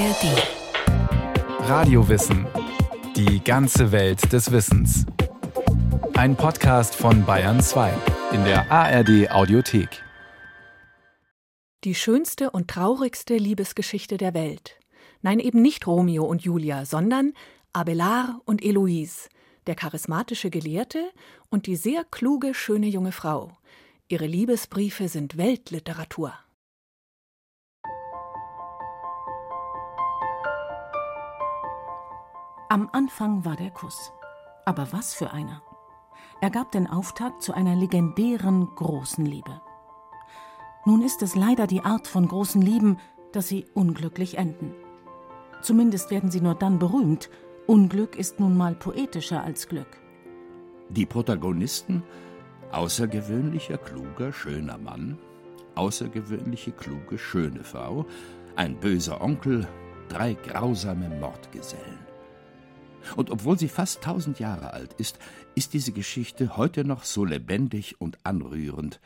ARD. Radiowissen. Die ganze Welt des Wissens. Ein Podcast von Bayern 2 in der ARD Audiothek. Die schönste und traurigste Liebesgeschichte der Welt. Nein, eben nicht Romeo und Julia, sondern Abelard und Eloise, der charismatische Gelehrte und die sehr kluge, schöne junge Frau. Ihre Liebesbriefe sind Weltliteratur. Am Anfang war der Kuss. Aber was für einer. Er gab den Auftakt zu einer legendären großen Liebe. Nun ist es leider die Art von großen Lieben, dass sie unglücklich enden. Zumindest werden sie nur dann berühmt. Unglück ist nun mal poetischer als Glück. Die Protagonisten außergewöhnlicher, kluger, schöner Mann, außergewöhnliche, kluge, schöne Frau, ein böser Onkel, drei grausame Mordgesellen. Und obwohl sie fast tausend Jahre alt ist, ist diese Geschichte heute noch so lebendig und anrührend,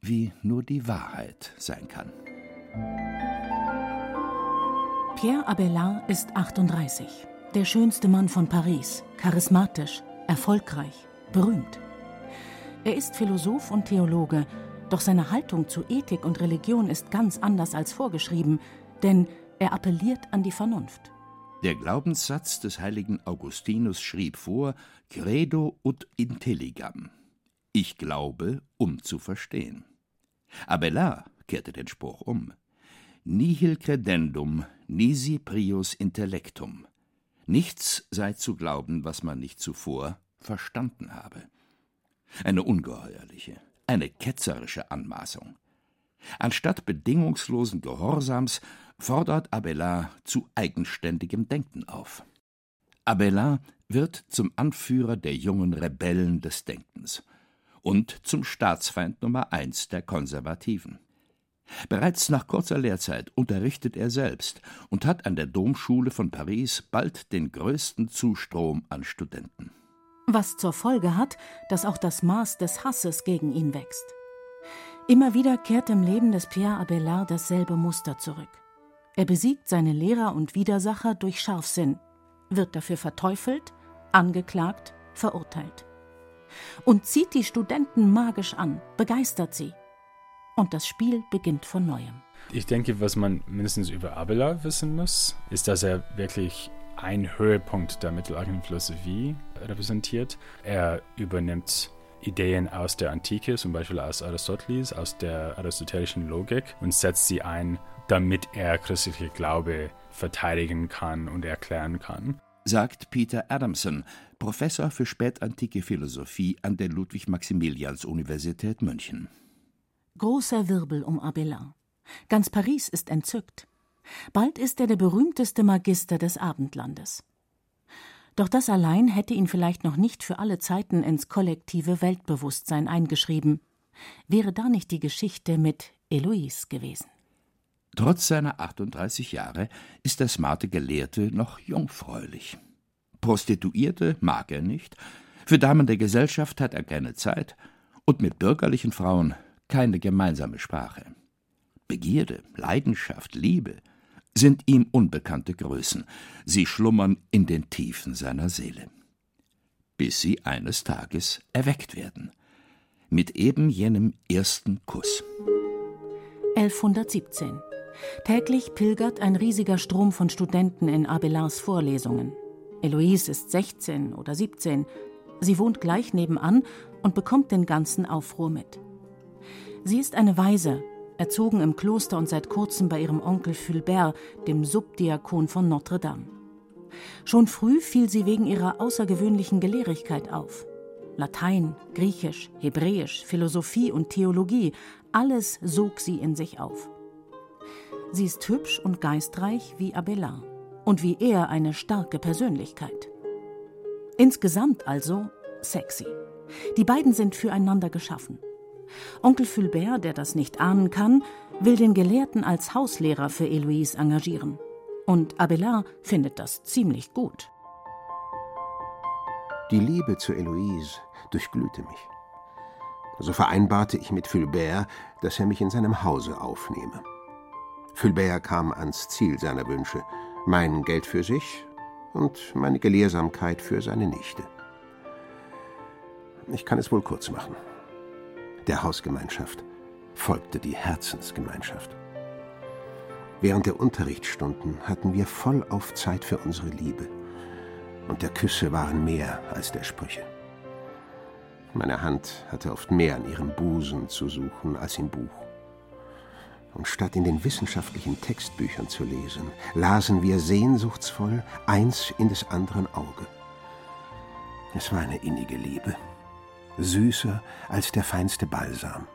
wie nur die Wahrheit sein kann. Pierre Abelard ist 38, der schönste Mann von Paris, charismatisch, erfolgreich, berühmt. Er ist Philosoph und Theologe, doch seine Haltung zu Ethik und Religion ist ganz anders als vorgeschrieben, denn er appelliert an die Vernunft. Der Glaubenssatz des heiligen Augustinus schrieb vor Credo ut intelligam. Ich glaube, um zu verstehen. Abelard kehrte den Spruch um. Nihil credendum, nisi prius intellectum. Nichts sei zu glauben, was man nicht zuvor verstanden habe. Eine ungeheuerliche, eine ketzerische Anmaßung. Anstatt bedingungslosen Gehorsams fordert Abelard zu eigenständigem Denken auf. Abelard wird zum Anführer der jungen Rebellen des Denkens und zum Staatsfeind Nummer eins der Konservativen. Bereits nach kurzer Lehrzeit unterrichtet er selbst und hat an der Domschule von Paris bald den größten Zustrom an Studenten. Was zur Folge hat, dass auch das Maß des Hasses gegen ihn wächst. Immer wieder kehrt im Leben des Pierre Abelard dasselbe Muster zurück. Er besiegt seine Lehrer und Widersacher durch Scharfsinn, wird dafür verteufelt, angeklagt, verurteilt. Und zieht die Studenten magisch an, begeistert sie. Und das Spiel beginnt von neuem. Ich denke, was man mindestens über Abelard wissen muss, ist, dass er wirklich ein Höhepunkt der mittelalterlichen Philosophie repräsentiert. Er übernimmt Ideen aus der Antike, zum Beispiel aus Aristoteles, aus der aristotelischen Logik und setzt sie ein damit er christliche Glaube verteidigen kann und erklären kann. Sagt Peter Adamson, Professor für spätantike Philosophie an der Ludwig-Maximilians-Universität München. Großer Wirbel um Abelard. Ganz Paris ist entzückt. Bald ist er der berühmteste Magister des Abendlandes. Doch das allein hätte ihn vielleicht noch nicht für alle Zeiten ins kollektive Weltbewusstsein eingeschrieben. Wäre da nicht die Geschichte mit Eloise gewesen? Trotz seiner 38 Jahre ist der smarte Gelehrte noch jungfräulich. Prostituierte mag er nicht, für Damen der Gesellschaft hat er keine Zeit und mit bürgerlichen Frauen keine gemeinsame Sprache. Begierde, Leidenschaft, Liebe sind ihm unbekannte Größen, sie schlummern in den Tiefen seiner Seele. Bis sie eines Tages erweckt werden. Mit eben jenem ersten Kuss. 1117 Täglich pilgert ein riesiger Strom von Studenten in Abelards Vorlesungen. Eloise ist 16 oder 17. Sie wohnt gleich nebenan und bekommt den ganzen Aufruhr mit. Sie ist eine Waise, erzogen im Kloster und seit kurzem bei ihrem Onkel Fulbert, dem Subdiakon von Notre Dame. Schon früh fiel sie wegen ihrer außergewöhnlichen Gelehrigkeit auf. Latein, Griechisch, Hebräisch, Philosophie und Theologie, alles sog sie in sich auf. Sie ist hübsch und geistreich wie Abelard und wie er eine starke Persönlichkeit. Insgesamt also sexy. Die beiden sind füreinander geschaffen. Onkel Fulbert, der das nicht ahnen kann, will den Gelehrten als Hauslehrer für Eloise engagieren. Und Abelard findet das ziemlich gut. Die Liebe zu Eloise durchglühte mich. So vereinbarte ich mit Fulbert, dass er mich in seinem Hause aufnehme. Fulbert kam ans Ziel seiner Wünsche Mein Geld für sich und meine Gelehrsamkeit für seine Nichte. Ich kann es wohl kurz machen. Der Hausgemeinschaft folgte die Herzensgemeinschaft. Während der Unterrichtsstunden hatten wir vollauf Zeit für unsere Liebe, und der Küsse waren mehr als der Sprüche. Meine Hand hatte oft mehr an ihrem Busen zu suchen als im Buch. Und statt in den wissenschaftlichen Textbüchern zu lesen, lasen wir sehnsuchtsvoll eins in des anderen Auge. Es war eine innige Liebe, süßer als der feinste Balsam.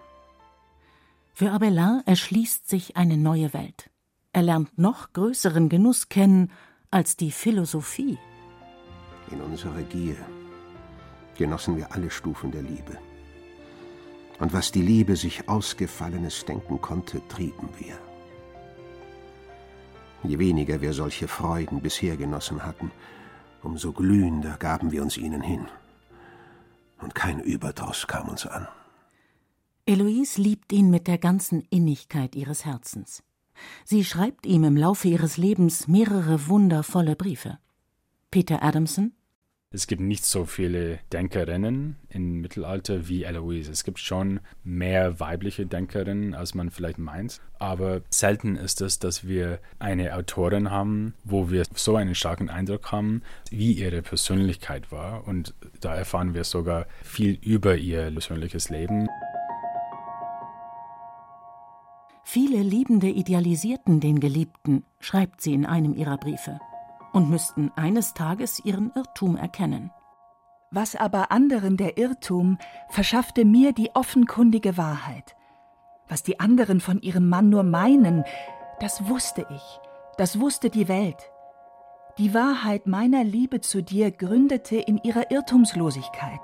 Für Abelard erschließt sich eine neue Welt. Er lernt noch größeren Genuss kennen als die Philosophie. In unserer Gier genossen wir alle Stufen der Liebe. Und was die Liebe sich Ausgefallenes denken konnte, trieben wir. Je weniger wir solche Freuden bisher genossen hatten, umso glühender gaben wir uns ihnen hin. Und kein Überdruss kam uns an. Eloise liebt ihn mit der ganzen Innigkeit ihres Herzens. Sie schreibt ihm im Laufe ihres Lebens mehrere wundervolle Briefe. Peter Adamson es gibt nicht so viele Denkerinnen im Mittelalter wie Eloise. Es gibt schon mehr weibliche Denkerinnen, als man vielleicht meint. Aber selten ist es, dass wir eine Autorin haben, wo wir so einen starken Eindruck haben, wie ihre Persönlichkeit war. Und da erfahren wir sogar viel über ihr persönliches Leben. Viele Liebende idealisierten den Geliebten, schreibt sie in einem ihrer Briefe, und müssten eines Tages ihren Irrtum erkennen. Was aber anderen der Irrtum, verschaffte mir die offenkundige Wahrheit. Was die anderen von ihrem Mann nur meinen, das wusste ich, das wusste die Welt. Die Wahrheit meiner Liebe zu dir gründete in ihrer Irrtumslosigkeit.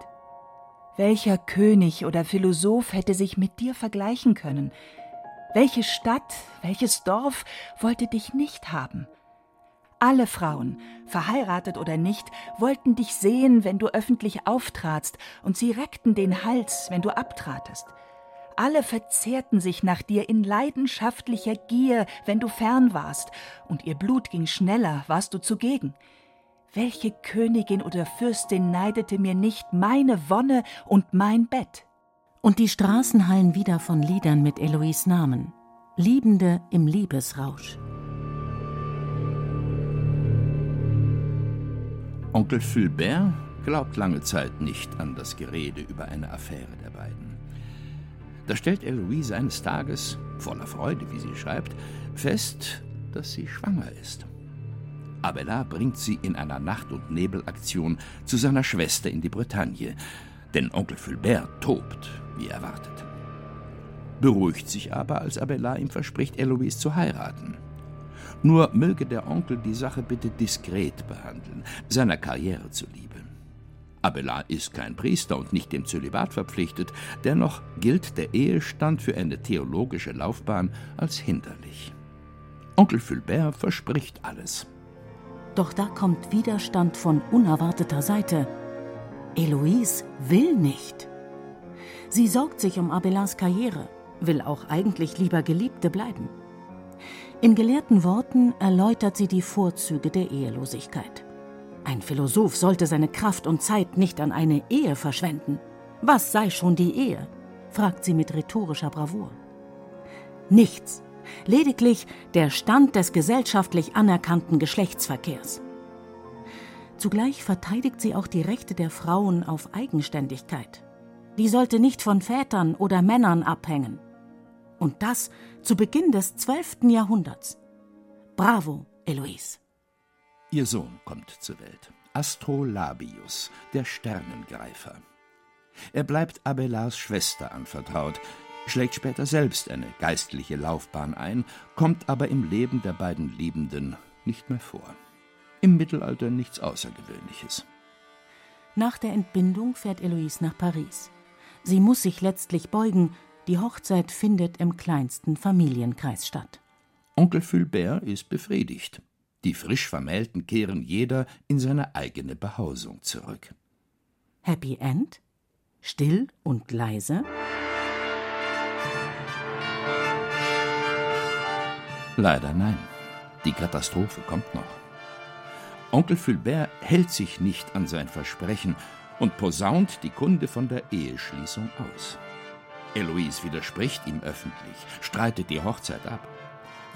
Welcher König oder Philosoph hätte sich mit dir vergleichen können, welche Stadt, welches Dorf wollte dich nicht haben? Alle Frauen, verheiratet oder nicht, wollten dich sehen, wenn du öffentlich auftratst, und sie reckten den Hals, wenn du abtratest. Alle verzehrten sich nach dir in leidenschaftlicher Gier, wenn du fern warst, und ihr Blut ging schneller, warst du zugegen. Welche Königin oder Fürstin neidete mir nicht meine Wonne und mein Bett? Und die Straßen hallen wieder von Liedern mit Eloise Namen. Liebende im Liebesrausch. Onkel Fulbert glaubt lange Zeit nicht an das Gerede über eine Affäre der beiden. Da stellt Eloise eines Tages, voller Freude, wie sie schreibt, fest, dass sie schwanger ist. Abelard bringt sie in einer Nacht- und Nebelaktion zu seiner Schwester in die Bretagne, denn Onkel Fulbert tobt, wie erwartet. Beruhigt sich aber, als Abelard ihm verspricht, Eloise zu heiraten. Nur möge der Onkel die Sache bitte diskret behandeln, seiner Karriere zuliebe. Abelard ist kein Priester und nicht dem Zölibat verpflichtet, dennoch gilt der Ehestand für eine theologische Laufbahn als hinderlich. Onkel Fulbert verspricht alles. Doch da kommt Widerstand von unerwarteter Seite. Eloise will nicht. Sie sorgt sich um Abelards Karriere, will auch eigentlich lieber Geliebte bleiben. In gelehrten Worten erläutert sie die Vorzüge der Ehelosigkeit. Ein Philosoph sollte seine Kraft und Zeit nicht an eine Ehe verschwenden. Was sei schon die Ehe? fragt sie mit rhetorischer Bravour. Nichts, lediglich der Stand des gesellschaftlich anerkannten Geschlechtsverkehrs. Zugleich verteidigt sie auch die Rechte der Frauen auf Eigenständigkeit. Die sollte nicht von Vätern oder Männern abhängen. Und das zu Beginn des 12. Jahrhunderts. Bravo, Eloise. Ihr Sohn kommt zur Welt, Astrolabius, der Sternengreifer. Er bleibt Abelards Schwester anvertraut, schlägt später selbst eine geistliche Laufbahn ein, kommt aber im Leben der beiden Liebenden nicht mehr vor. Im Mittelalter nichts Außergewöhnliches. Nach der Entbindung fährt Eloise nach Paris. Sie muss sich letztlich beugen, die Hochzeit findet im kleinsten Familienkreis statt. Onkel Fulbert ist befriedigt. Die frisch Vermählten kehren jeder in seine eigene Behausung zurück. Happy End? Still und leise? Leider nein. Die Katastrophe kommt noch. Onkel Fulbert hält sich nicht an sein Versprechen und posaunt die Kunde von der Eheschließung aus. Eloise widerspricht ihm öffentlich, streitet die Hochzeit ab,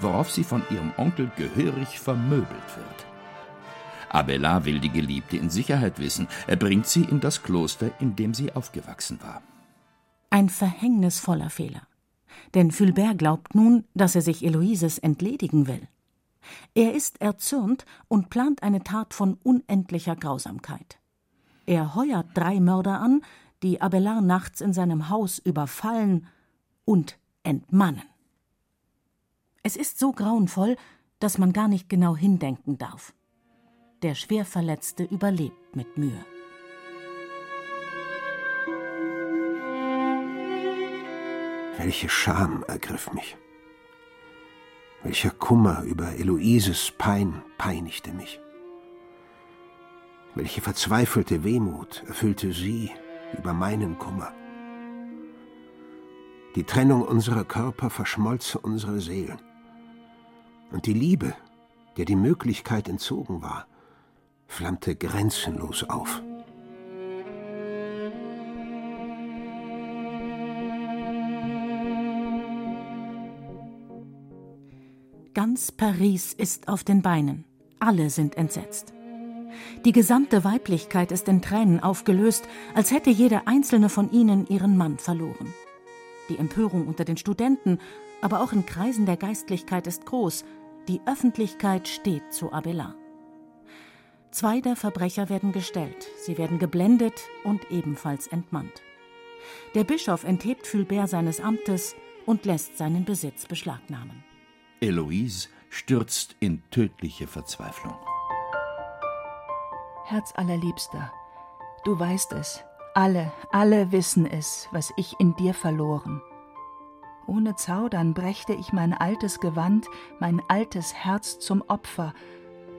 worauf sie von ihrem Onkel gehörig vermöbelt wird. Abelard will die Geliebte in Sicherheit wissen. Er bringt sie in das Kloster, in dem sie aufgewachsen war. Ein verhängnisvoller Fehler. Denn Fulbert glaubt nun, dass er sich Eloises entledigen will. Er ist erzürnt und plant eine Tat von unendlicher Grausamkeit. Er heuert drei Mörder an, die Abelard nachts in seinem Haus überfallen und entmannen. Es ist so grauenvoll, dass man gar nicht genau hindenken darf. Der Schwerverletzte überlebt mit Mühe. Welche Scham ergriff mich. Welcher Kummer über Eloises Pein peinigte mich. Welche verzweifelte Wehmut erfüllte sie über meinen Kummer. Die Trennung unserer Körper verschmolz unsere Seelen. Und die Liebe, der die Möglichkeit entzogen war, flammte grenzenlos auf. Ganz Paris ist auf den Beinen. Alle sind entsetzt. Die gesamte Weiblichkeit ist in Tränen aufgelöst, als hätte jede einzelne von ihnen ihren Mann verloren. Die Empörung unter den Studenten, aber auch in Kreisen der Geistlichkeit ist groß. Die Öffentlichkeit steht zu Abelard. Zwei der Verbrecher werden gestellt, sie werden geblendet und ebenfalls entmannt. Der Bischof enthebt Fulbert seines Amtes und lässt seinen Besitz beschlagnahmen. Eloise stürzt in tödliche Verzweiflung. Herz allerliebster, du weißt es, alle, alle wissen es, was ich in dir verloren. Ohne Zaudern brächte ich mein altes Gewand, mein altes Herz zum Opfer,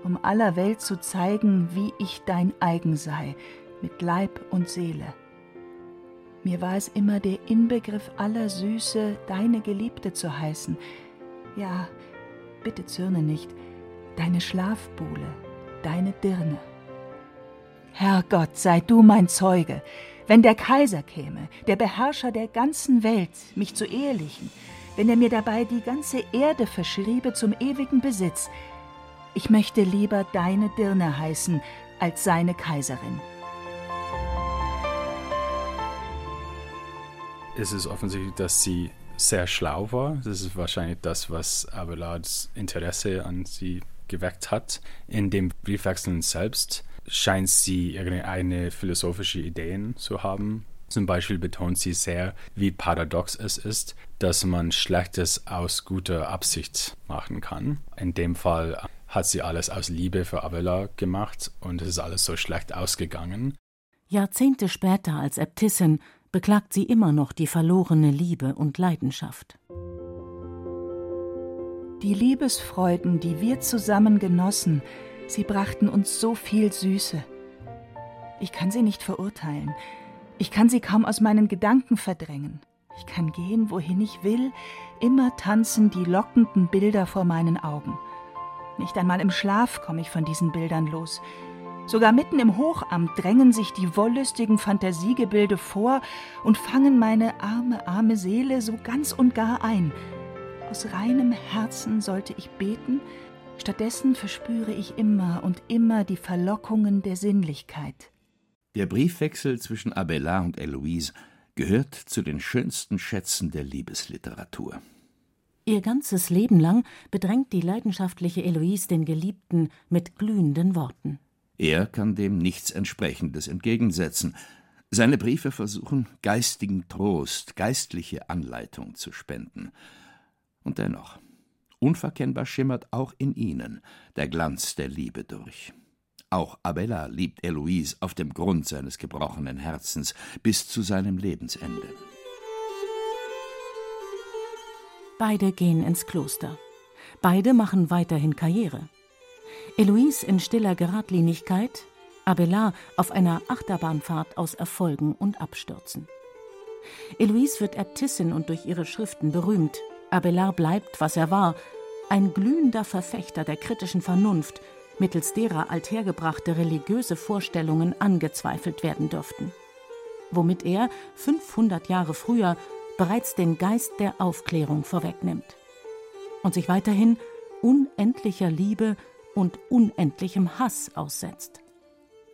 um aller Welt zu zeigen, wie ich dein eigen sei, mit Leib und Seele. Mir war es immer der Inbegriff aller Süße, deine Geliebte zu heißen, ja, bitte zürne nicht, deine Schlafbuhle, deine Dirne. Herrgott, sei du mein Zeuge, wenn der Kaiser käme, der Beherrscher der ganzen Welt, mich zu ehelichen, wenn er mir dabei die ganze Erde verschriebe zum ewigen Besitz, ich möchte lieber deine Dirne heißen als seine Kaiserin. Es ist offensichtlich, dass sie sehr schlau war. Das ist wahrscheinlich das, was Abelards Interesse an sie geweckt hat. In dem Briefwechseln selbst scheint sie irgendeine philosophische Ideen zu haben. Zum Beispiel betont sie sehr, wie paradox es ist, dass man Schlechtes aus guter Absicht machen kann. In dem Fall hat sie alles aus Liebe für Abelard gemacht und es ist alles so schlecht ausgegangen. Jahrzehnte später als Äbtissin beklagt sie immer noch die verlorene Liebe und Leidenschaft. Die Liebesfreuden, die wir zusammen genossen, sie brachten uns so viel Süße. Ich kann sie nicht verurteilen. Ich kann sie kaum aus meinen Gedanken verdrängen. Ich kann gehen, wohin ich will, immer tanzen die lockenden Bilder vor meinen Augen. Nicht einmal im Schlaf komme ich von diesen Bildern los. Sogar mitten im Hochamt drängen sich die wollüstigen Fantasiegebilde vor und fangen meine arme, arme Seele so ganz und gar ein. Aus reinem Herzen sollte ich beten, stattdessen verspüre ich immer und immer die Verlockungen der Sinnlichkeit. Der Briefwechsel zwischen Abelard und Eloise gehört zu den schönsten Schätzen der Liebesliteratur. Ihr ganzes Leben lang bedrängt die leidenschaftliche Eloise den Geliebten mit glühenden Worten. Er kann dem nichts Entsprechendes entgegensetzen. Seine Briefe versuchen, geistigen Trost, geistliche Anleitung zu spenden. Und dennoch, unverkennbar schimmert auch in ihnen der Glanz der Liebe durch. Auch Abella liebt Eloise auf dem Grund seines gebrochenen Herzens bis zu seinem Lebensende. Beide gehen ins Kloster. Beide machen weiterhin Karriere. Eloise in stiller Geradlinigkeit, Abelard auf einer Achterbahnfahrt aus Erfolgen und Abstürzen. Eloise wird Äbtissin und durch ihre Schriften berühmt. Abelard bleibt, was er war, ein glühender Verfechter der kritischen Vernunft, mittels derer althergebrachte religiöse Vorstellungen angezweifelt werden dürften. Womit er 500 Jahre früher bereits den Geist der Aufklärung vorwegnimmt und sich weiterhin unendlicher Liebe und unendlichem Hass aussetzt.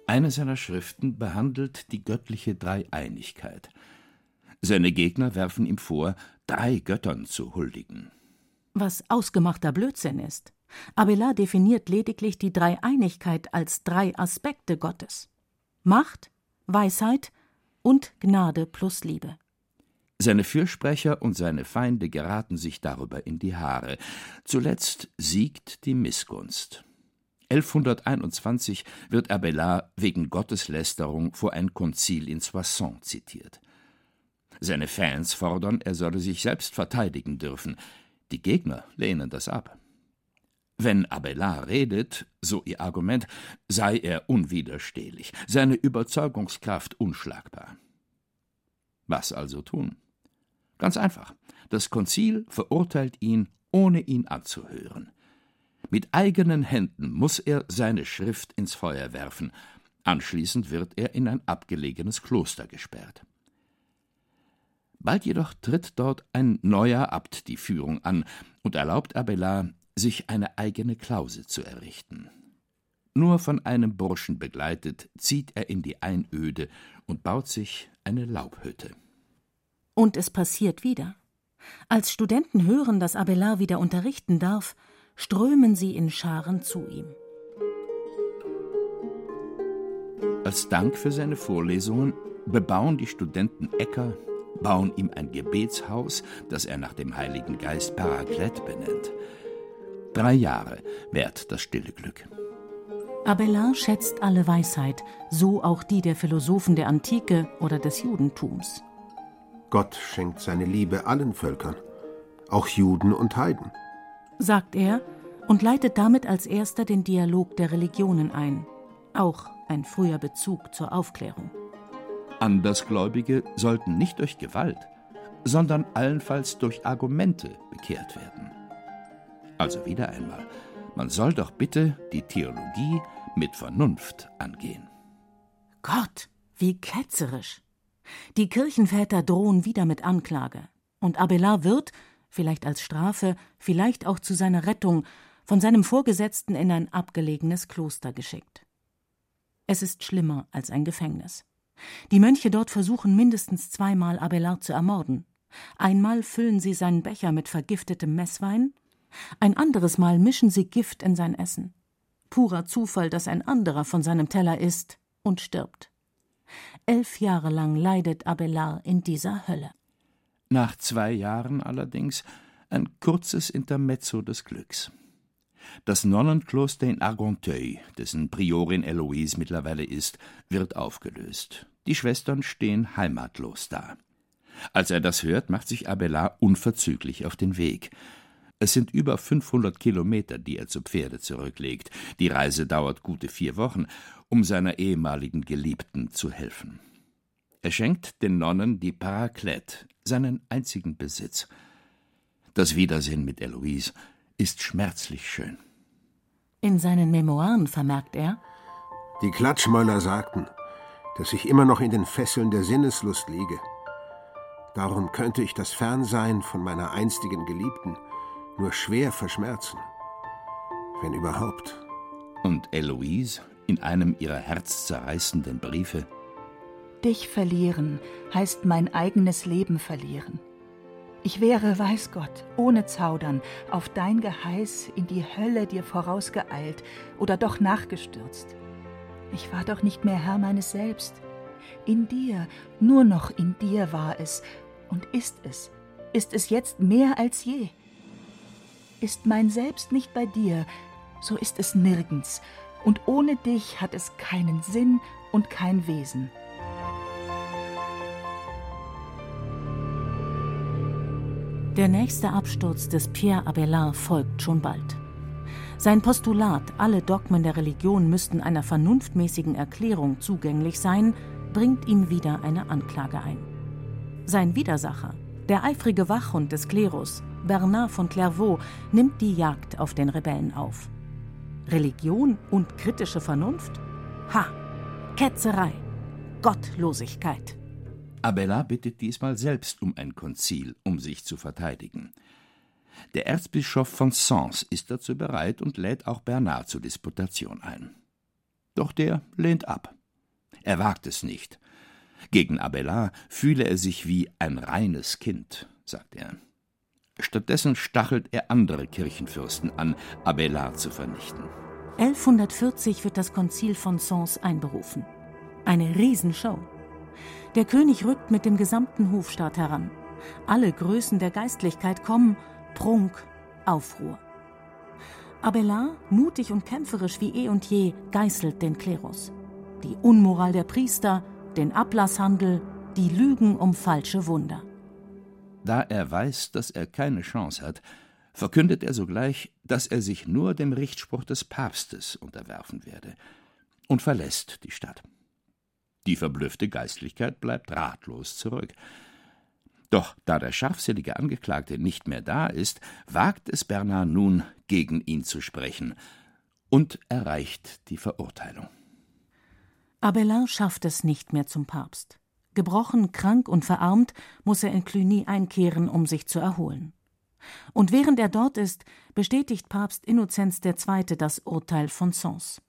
Eine seiner Schriften behandelt die göttliche Dreieinigkeit. Seine Gegner werfen ihm vor, drei Göttern zu huldigen. Was ausgemachter Blödsinn ist. Abelard definiert lediglich die Dreieinigkeit als drei Aspekte Gottes: Macht, Weisheit und Gnade plus Liebe. Seine Fürsprecher und seine Feinde geraten sich darüber in die Haare. Zuletzt siegt die Missgunst. 1121 wird Abelard wegen Gotteslästerung vor ein Konzil in Soissons zitiert. Seine Fans fordern, er solle sich selbst verteidigen dürfen. Die Gegner lehnen das ab. Wenn Abelard redet, so ihr Argument, sei er unwiderstehlich, seine Überzeugungskraft unschlagbar. Was also tun? Ganz einfach. Das Konzil verurteilt ihn, ohne ihn anzuhören. Mit eigenen Händen muss er seine Schrift ins Feuer werfen. Anschließend wird er in ein abgelegenes Kloster gesperrt. Bald jedoch tritt dort ein neuer Abt die Führung an und erlaubt Abelard, sich eine eigene Klause zu errichten. Nur von einem Burschen begleitet, zieht er in die Einöde und baut sich eine Laubhütte. Und es passiert wieder. Als Studenten hören, dass Abelard wieder unterrichten darf, strömen sie in Scharen zu ihm. Als Dank für seine Vorlesungen bebauen die Studenten Äcker, bauen ihm ein Gebetshaus, das er nach dem Heiligen Geist Paraklet benennt. Drei Jahre währt das stille Glück. Abelard schätzt alle Weisheit, so auch die der Philosophen der Antike oder des Judentums. Gott schenkt seine Liebe allen Völkern, auch Juden und Heiden, sagt er und leitet damit als erster den Dialog der Religionen ein, auch ein früher Bezug zur Aufklärung. Andersgläubige sollten nicht durch Gewalt, sondern allenfalls durch Argumente bekehrt werden. Also wieder einmal, man soll doch bitte die Theologie mit Vernunft angehen. Gott, wie ketzerisch. Die Kirchenväter drohen wieder mit Anklage. Und Abelard wird, vielleicht als Strafe, vielleicht auch zu seiner Rettung, von seinem Vorgesetzten in ein abgelegenes Kloster geschickt. Es ist schlimmer als ein Gefängnis. Die Mönche dort versuchen mindestens zweimal Abelard zu ermorden. Einmal füllen sie seinen Becher mit vergiftetem Messwein, ein anderes Mal mischen sie Gift in sein Essen. Purer Zufall, dass ein anderer von seinem Teller isst und stirbt. Elf Jahre lang leidet Abelard in dieser Hölle. Nach zwei Jahren allerdings ein kurzes Intermezzo des Glücks. Das Nonnenkloster in Argenteuil, dessen Priorin Eloise mittlerweile ist, wird aufgelöst. Die Schwestern stehen heimatlos da. Als er das hört, macht sich Abelard unverzüglich auf den Weg. Es sind über 500 Kilometer, die er zu Pferde zurücklegt. Die Reise dauert gute vier Wochen, um seiner ehemaligen Geliebten zu helfen. Er schenkt den Nonnen die Paraclet, seinen einzigen Besitz. Das Wiedersehen mit Eloise ist schmerzlich schön. In seinen Memoiren vermerkt er: Die Klatschmäuler sagten, dass ich immer noch in den Fesseln der Sinneslust liege. Darum könnte ich das Fernsein von meiner einstigen Geliebten nur schwer verschmerzen. Wenn überhaupt. Und Eloise in einem ihrer herzzerreißenden Briefe Dich verlieren heißt mein eigenes Leben verlieren. Ich wäre, weiß Gott, ohne Zaudern, auf dein Geheiß in die Hölle dir vorausgeeilt oder doch nachgestürzt. Ich war doch nicht mehr Herr meines Selbst. In dir, nur noch in dir war es und ist es, ist es jetzt mehr als je. Ist mein Selbst nicht bei dir, so ist es nirgends, und ohne dich hat es keinen Sinn und kein Wesen. Der nächste Absturz des Pierre Abelard folgt schon bald. Sein Postulat, alle Dogmen der Religion müssten einer vernunftmäßigen Erklärung zugänglich sein, bringt ihm wieder eine Anklage ein. Sein Widersacher, der eifrige Wachhund des Klerus, Bernard von Clairvaux, nimmt die Jagd auf den Rebellen auf. Religion und kritische Vernunft? Ha! Ketzerei! Gottlosigkeit! Abelard bittet diesmal selbst um ein Konzil, um sich zu verteidigen. Der Erzbischof von Sens ist dazu bereit und lädt auch Bernard zur Disputation ein. Doch der lehnt ab. Er wagt es nicht. Gegen Abelard fühle er sich wie ein reines Kind, sagt er. Stattdessen stachelt er andere Kirchenfürsten an, Abelard zu vernichten. 1140 wird das Konzil von Sens einberufen. Eine Riesenshow. Der König rückt mit dem gesamten Hofstaat heran. Alle Größen der Geistlichkeit kommen, Prunk, Aufruhr. Abelard, mutig und kämpferisch wie eh und je, geißelt den Klerus. Die Unmoral der Priester, den Ablasshandel, die Lügen um falsche Wunder. Da er weiß, dass er keine Chance hat, verkündet er sogleich, dass er sich nur dem Richtspruch des Papstes unterwerfen werde und verlässt die Stadt. Die verblüffte Geistlichkeit bleibt ratlos zurück. Doch da der scharfsinnige Angeklagte nicht mehr da ist, wagt es Bernard nun, gegen ihn zu sprechen und erreicht die Verurteilung. Abelard schafft es nicht mehr zum Papst. Gebrochen, krank und verarmt muss er in Cluny einkehren, um sich zu erholen. Und während er dort ist, bestätigt Papst Innozenz II. das Urteil von Sens.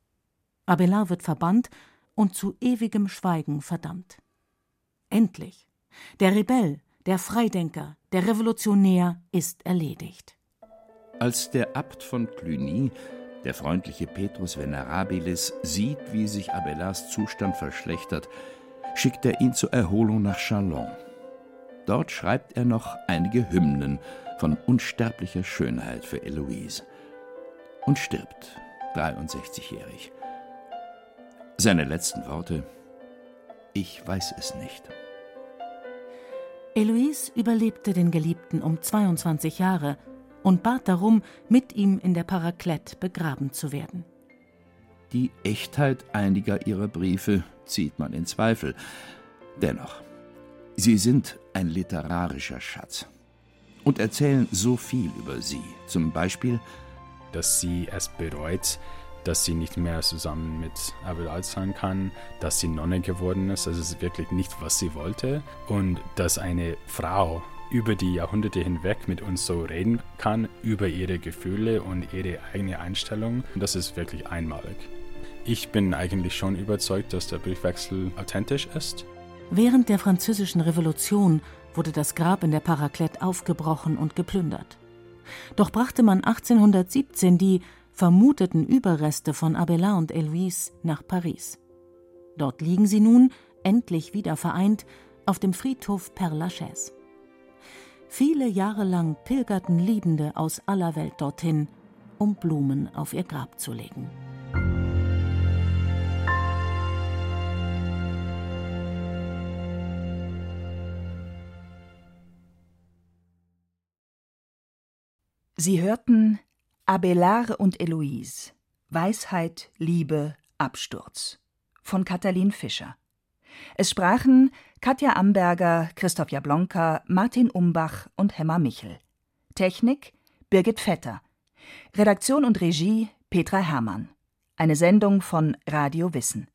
Abelard wird verbannt und zu ewigem Schweigen verdammt. Endlich. Der Rebell, der Freidenker, der Revolutionär ist erledigt. Als der Abt von Cluny, der freundliche Petrus Venerabilis, sieht, wie sich Abelards Zustand verschlechtert, schickt er ihn zur Erholung nach Chalon. Dort schreibt er noch einige Hymnen von unsterblicher Schönheit für Eloise und stirbt, 63-jährig. Seine letzten Worte Ich weiß es nicht. Eloise überlebte den Geliebten um 22 Jahre und bat darum, mit ihm in der Paraklett begraben zu werden. Die Echtheit einiger ihrer Briefe zieht man in Zweifel. Dennoch, sie sind ein literarischer Schatz und erzählen so viel über sie. Zum Beispiel, dass sie es bereut, dass sie nicht mehr zusammen mit Abelard sein kann, dass sie Nonne geworden ist, es ist wirklich nicht, was sie wollte und dass eine Frau über die Jahrhunderte hinweg mit uns so reden kann, über ihre Gefühle und ihre eigene Einstellung, das ist wirklich einmalig. Ich bin eigentlich schon überzeugt, dass der Briefwechsel authentisch ist. Während der Französischen Revolution wurde das Grab in der Paraklett aufgebrochen und geplündert. Doch brachte man 1817 die vermuteten Überreste von Abelard und Eloise nach Paris. Dort liegen sie nun, endlich wieder vereint, auf dem Friedhof Père Lachaise. Viele Jahre lang pilgerten Liebende aus aller Welt dorthin, um Blumen auf ihr Grab zu legen. Sie hörten Abelard und Eloise Weisheit, Liebe, Absturz von Katalin Fischer. Es sprachen Katja Amberger, Christoph Jablonka, Martin Umbach und Hemmer Michel. Technik Birgit Vetter. Redaktion und Regie Petra Herrmann. Eine Sendung von Radio Wissen.